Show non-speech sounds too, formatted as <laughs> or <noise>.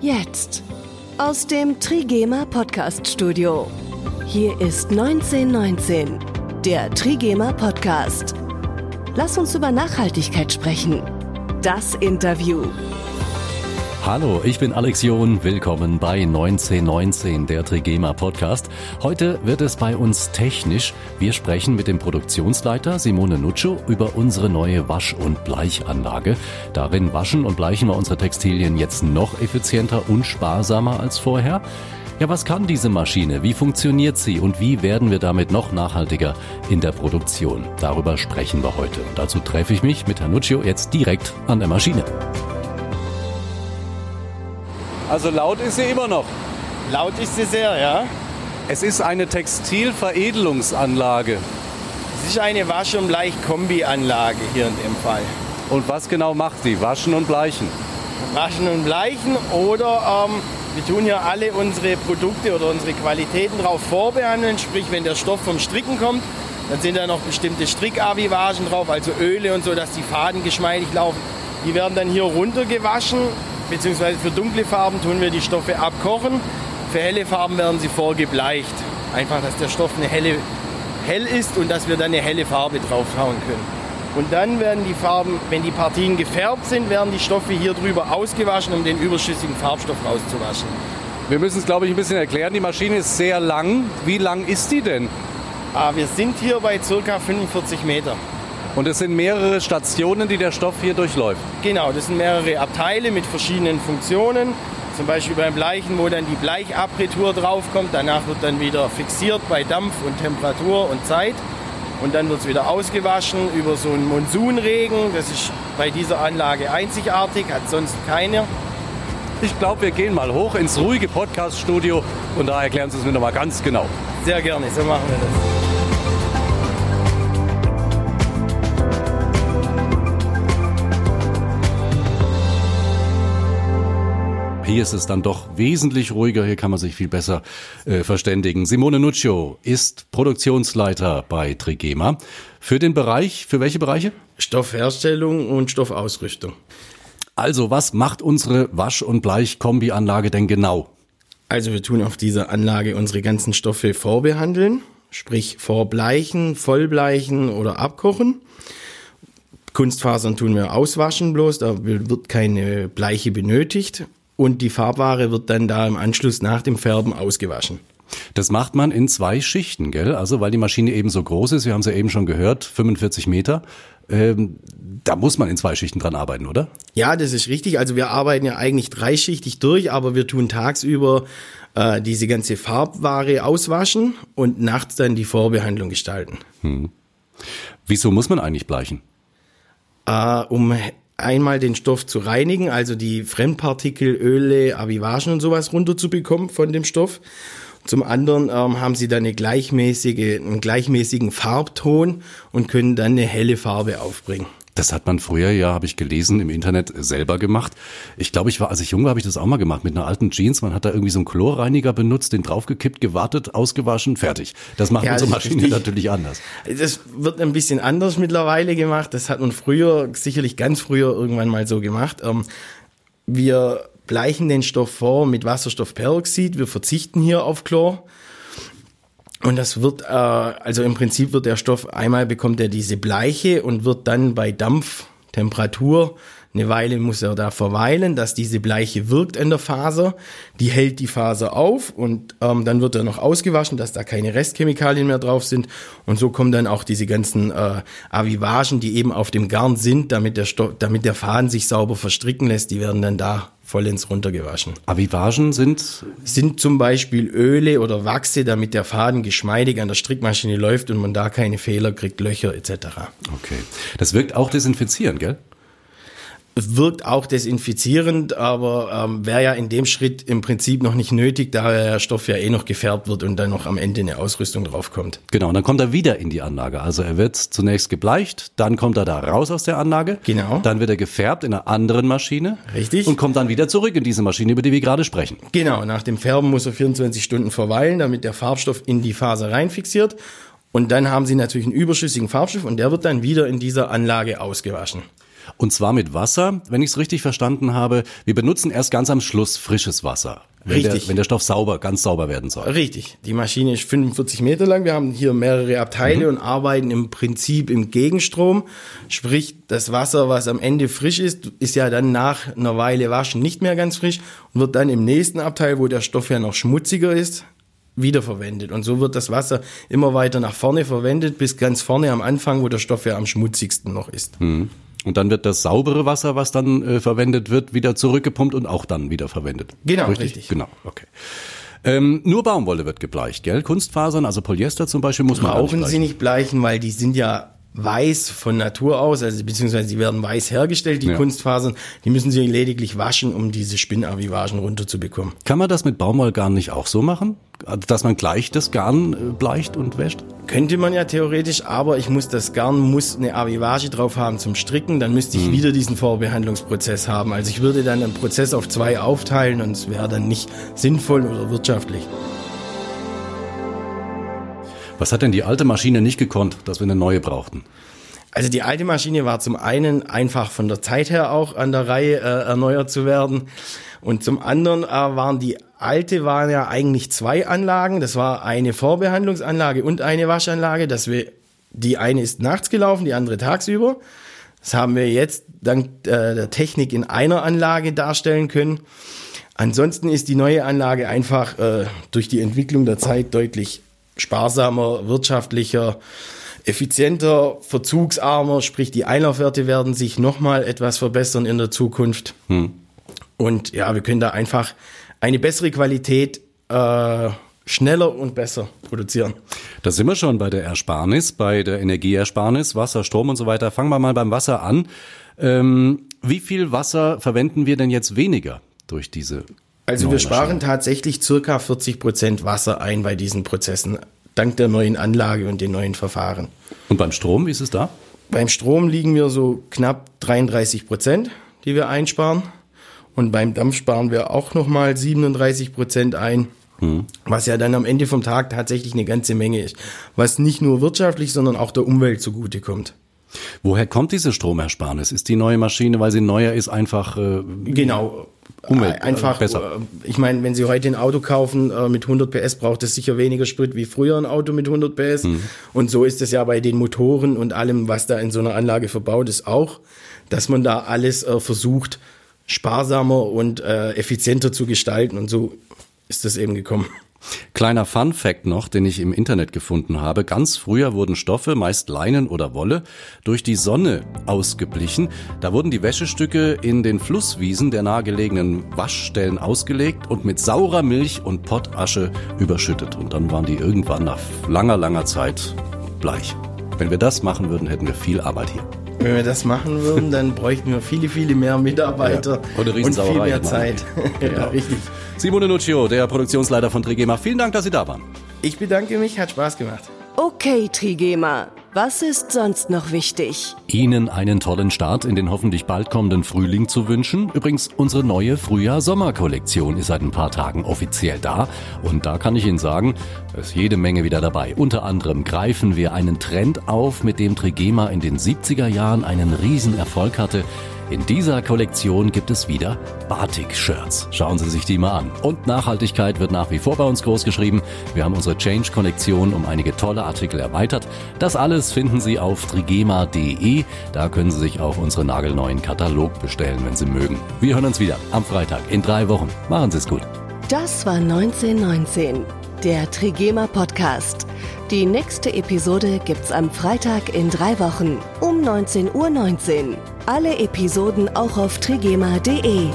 Jetzt. Aus dem Trigema Podcast Studio. Hier ist 1919, der Trigema Podcast. Lass uns über Nachhaltigkeit sprechen. Das Interview. Hallo, ich bin Alex John. Willkommen bei 1919, der Trigema Podcast. Heute wird es bei uns technisch. Wir sprechen mit dem Produktionsleiter Simone Nuccio über unsere neue Wasch- und Bleichanlage. Darin waschen und bleichen wir unsere Textilien jetzt noch effizienter und sparsamer als vorher. Ja, was kann diese Maschine? Wie funktioniert sie? Und wie werden wir damit noch nachhaltiger in der Produktion? Darüber sprechen wir heute. Und dazu treffe ich mich mit Herrn Nuccio jetzt direkt an der Maschine. Also laut ist sie immer noch. Laut ist sie sehr, ja. Es ist eine Textilveredelungsanlage. Es ist eine Wasch- und Bleich-Kombi-Anlage hier in dem Fall. Und was genau macht sie? Waschen und bleichen? Waschen und bleichen oder ähm, wir tun hier alle unsere Produkte oder unsere Qualitäten drauf vorbehandeln. Sprich, wenn der Stoff vom Stricken kommt, dann sind da noch bestimmte Strickavivagen drauf, also Öle und so, dass die Faden geschmeidig laufen. Die werden dann hier runtergewaschen, beziehungsweise für dunkle Farben tun wir die Stoffe abkochen. Für helle Farben werden sie vorgebleicht. Einfach, dass der Stoff eine helle, hell ist und dass wir dann eine helle Farbe draufhauen können. Und dann werden die Farben, wenn die Partien gefärbt sind, werden die Stoffe hier drüber ausgewaschen, um den überschüssigen Farbstoff rauszuwaschen. Wir müssen es, glaube ich, ein bisschen erklären. Die Maschine ist sehr lang. Wie lang ist die denn? Ah, wir sind hier bei ca. 45 Meter. Und es sind mehrere Stationen, die der Stoff hier durchläuft. Genau, das sind mehrere Abteile mit verschiedenen Funktionen. Zum Beispiel beim Bleichen, wo dann die Bleichapparatur draufkommt. Danach wird dann wieder fixiert bei Dampf und Temperatur und Zeit. Und dann wird es wieder ausgewaschen über so einen Monsunregen. Das ist bei dieser Anlage einzigartig, hat sonst keine. Ich glaube, wir gehen mal hoch ins ruhige Podcast-Studio und da erklären Sie es mir nochmal ganz genau. Sehr gerne, so machen wir das. Hier ist es dann doch wesentlich ruhiger, hier kann man sich viel besser äh, verständigen. Simone Nuccio ist Produktionsleiter bei Trigema. Für den Bereich, für welche Bereiche? Stoffherstellung und Stoffausrüstung. Also, was macht unsere Wasch- und Bleich-Kombi-Anlage denn genau? Also, wir tun auf dieser Anlage unsere ganzen Stoffe vorbehandeln, sprich vorbleichen, vollbleichen oder abkochen. Kunstfasern tun wir auswaschen bloß, da wird keine Bleiche benötigt und die Farbware wird dann da im Anschluss nach dem Färben ausgewaschen. Das macht man in zwei Schichten, gell? Also weil die Maschine eben so groß ist, wir haben es ja eben schon gehört, 45 Meter. Ähm, da muss man in zwei Schichten dran arbeiten, oder? Ja, das ist richtig. Also wir arbeiten ja eigentlich dreischichtig durch, aber wir tun tagsüber äh, diese ganze Farbware auswaschen und nachts dann die Vorbehandlung gestalten. Hm. Wieso muss man eigentlich bleichen? Äh, um einmal den Stoff zu reinigen, also die Fremdpartikel, Öle, Avivagen und sowas runterzubekommen von dem Stoff. Zum anderen ähm, haben sie dann eine gleichmäßige, einen gleichmäßigen Farbton und können dann eine helle Farbe aufbringen. Das hat man früher ja, habe ich gelesen, im Internet selber gemacht. Ich glaube, ich war, als ich jung war, habe ich das auch mal gemacht mit einer alten Jeans. Man hat da irgendwie so einen Chlorreiniger benutzt, den draufgekippt, gewartet, ausgewaschen, fertig. Das macht ja, unsere Maschine natürlich anders. Das wird ein bisschen anders mittlerweile gemacht. Das hat man früher, sicherlich ganz früher irgendwann mal so gemacht. Ähm, wir bleichen den Stoff vor mit Wasserstoffperoxid. Wir verzichten hier auf Chlor. Und das wird, äh, also im Prinzip wird der Stoff, einmal bekommt er diese Bleiche und wird dann bei Dampftemperatur eine Weile muss er da verweilen, dass diese Bleiche wirkt in der Faser. Die hält die Faser auf und ähm, dann wird er noch ausgewaschen, dass da keine Restchemikalien mehr drauf sind. Und so kommen dann auch diese ganzen äh, Avivagen, die eben auf dem Garn sind, damit der, Stoff, damit der Faden sich sauber verstricken lässt, die werden dann da vollends runtergewaschen. Avivagen sind? Sind zum Beispiel Öle oder Wachse, damit der Faden geschmeidig an der Strickmaschine läuft und man da keine Fehler kriegt, Löcher etc. Okay. Das wirkt auch desinfizierend, gell? Wirkt auch desinfizierend, aber ähm, wäre ja in dem Schritt im Prinzip noch nicht nötig, da der Stoff ja eh noch gefärbt wird und dann noch am Ende eine Ausrüstung draufkommt. Genau, und dann kommt er wieder in die Anlage. Also er wird zunächst gebleicht, dann kommt er da raus aus der Anlage. Genau. Dann wird er gefärbt in einer anderen Maschine. Richtig. Und kommt dann wieder zurück in diese Maschine, über die wir gerade sprechen. Genau, nach dem Färben muss er 24 Stunden verweilen, damit der Farbstoff in die Faser reinfixiert. Und dann haben Sie natürlich einen überschüssigen Farbstoff und der wird dann wieder in dieser Anlage ausgewaschen. Und zwar mit Wasser, wenn ich es richtig verstanden habe. Wir benutzen erst ganz am Schluss frisches Wasser. Wenn Richtig. Der, wenn der Stoff sauber, ganz sauber werden soll. Richtig. Die Maschine ist 45 Meter lang. Wir haben hier mehrere Abteile und arbeiten im Prinzip im Gegenstrom. Sprich, das Wasser, was am Ende frisch ist, ist ja dann nach einer Weile waschen nicht mehr ganz frisch und wird dann im nächsten Abteil, wo der Stoff ja noch schmutziger ist, wiederverwendet. Und so wird das Wasser immer weiter nach vorne verwendet, bis ganz vorne am Anfang, wo der Stoff ja am schmutzigsten noch ist. Und dann wird das saubere Wasser, was dann äh, verwendet wird, wieder zurückgepumpt und auch dann wieder verwendet. Genau, richtig. Genau, okay. Ähm, nur Baumwolle wird gebleicht, gell? Kunstfasern, also Polyester zum Beispiel, muss man auch Brauchen nicht sie nicht bleichen, weil die sind ja weiß von Natur aus, also beziehungsweise sie werden weiß hergestellt, die Ja. Kunstfasern. Die müssen sie lediglich waschen, um diese Spinnavivagen runterzubekommen. Kann man das mit Baumwollgarn nicht auch so machen? Dass man gleich das Garn äh, bleicht und wäscht? Könnte man ja theoretisch, aber ich muss das Garn, muss eine Avivage drauf haben zum Stricken, dann müsste ich wieder diesen Vorbehandlungsprozess haben. Also ich würde dann den Prozess auf zwei aufteilen und es wäre dann nicht sinnvoll oder wirtschaftlich. Was hat denn die alte Maschine nicht gekonnt, dass wir eine neue brauchten? Also die alte Maschine war zum einen einfach von der Zeit her auch an der Reihe äh, erneuert zu werden und zum anderen äh, waren die alte waren ja eigentlich zwei Anlagen. Das war eine Vorbehandlungsanlage und eine Waschanlage. Das wir, die eine ist nachts gelaufen, die andere tagsüber. Das haben wir jetzt dank äh, der Technik in einer Anlage darstellen können. Ansonsten ist die neue Anlage einfach äh, durch die Entwicklung der Zeit deutlich sparsamer, wirtschaftlicher, effizienter, verzugsarmer, sprich die Einlaufwerte werden sich nochmal etwas verbessern in der Zukunft. Und ja, wir können da einfach eine bessere Qualität äh, schneller und besser produzieren. Da sind wir schon bei der Ersparnis, bei der Energieersparnis, Wasser, Strom und so weiter. Fangen wir mal beim Wasser an. Ähm, wie viel Wasser verwenden wir denn jetzt weniger durch diese? Also wir sparen tatsächlich circa 40 Prozent Wasser ein bei diesen Prozessen, dank der neuen Anlage und den neuen Verfahren. Und beim Strom, wie ist es da? Beim Strom liegen wir so knapp 33 Prozent, die wir einsparen. Und beim Dampf sparen wir auch nochmal 37 Prozent ein. Was ja dann am Ende vom Tag tatsächlich eine ganze Menge ist. Was nicht nur wirtschaftlich, sondern auch der Umwelt zugutekommt. Woher kommt diese Stromersparnis? Ist die neue Maschine, weil sie neuer ist, einfach äh, Genau. Umwelt, Einfach, besser. äh, ich meine, wenn Sie heute ein Auto kaufen äh, mit 100 PS, braucht es sicher weniger Sprit wie früher ein Auto mit 100 PS. Mhm. Und so ist es ja bei den Motoren und allem, was da in so einer Anlage verbaut ist, auch, dass man da alles äh, versucht, sparsamer und äh, effizienter zu gestalten. Und so ist das eben gekommen. Kleiner Fun Fact noch, den ich im Internet gefunden habe. Ganz früher wurden Stoffe, meist Leinen oder Wolle, durch die Sonne ausgeblichen. Da wurden die Wäschestücke in den Flusswiesen der nahegelegenen Waschstellen ausgelegt und mit saurer Milch und Pottasche überschüttet. Und dann waren die irgendwann nach langer, langer Zeit bleich. Wenn wir das machen würden, hätten wir viel Arbeit hier. Wenn wir das machen würden, dann bräuchten wir viele, viele mehr Mitarbeiter Ja. Und und viel mehr. Zeit. <laughs> ja, richtig. Simone Nuccio, der Produktionsleiter von Trigema, vielen Dank, dass Sie da waren. Ich bedanke mich, hat Spaß gemacht. Okay, Trigema, was ist sonst noch wichtig? Ihnen einen tollen Start in den hoffentlich bald kommenden Frühling zu wünschen. Übrigens, unsere neue Frühjahr-Sommer-Kollektion ist seit ein paar Tagen offiziell da. Und da kann ich Ihnen sagen, da ist jede Menge wieder dabei. Unter anderem greifen wir einen Trend auf, mit dem Trigema in den 70er Jahren einen Riesenerfolg hatte. In dieser Kollektion gibt es wieder Batik-Shirts. Schauen Sie sich die mal an. Und Nachhaltigkeit wird nach wie vor bei uns groß geschrieben. Wir haben unsere Change-Kollektion um einige tolle Artikel erweitert. Das alles finden Sie auf trigema.de. Da können Sie sich auch unseren nagelneuen Katalog bestellen, wenn Sie mögen. Wir hören uns wieder am Freitag in drei Wochen. Machen Sie es gut. Das war 1919, der Trigema Podcast. Die nächste Episode gibt's am Freitag in drei Wochen um 19.19 Uhr. Alle Episoden auch auf trigema.de.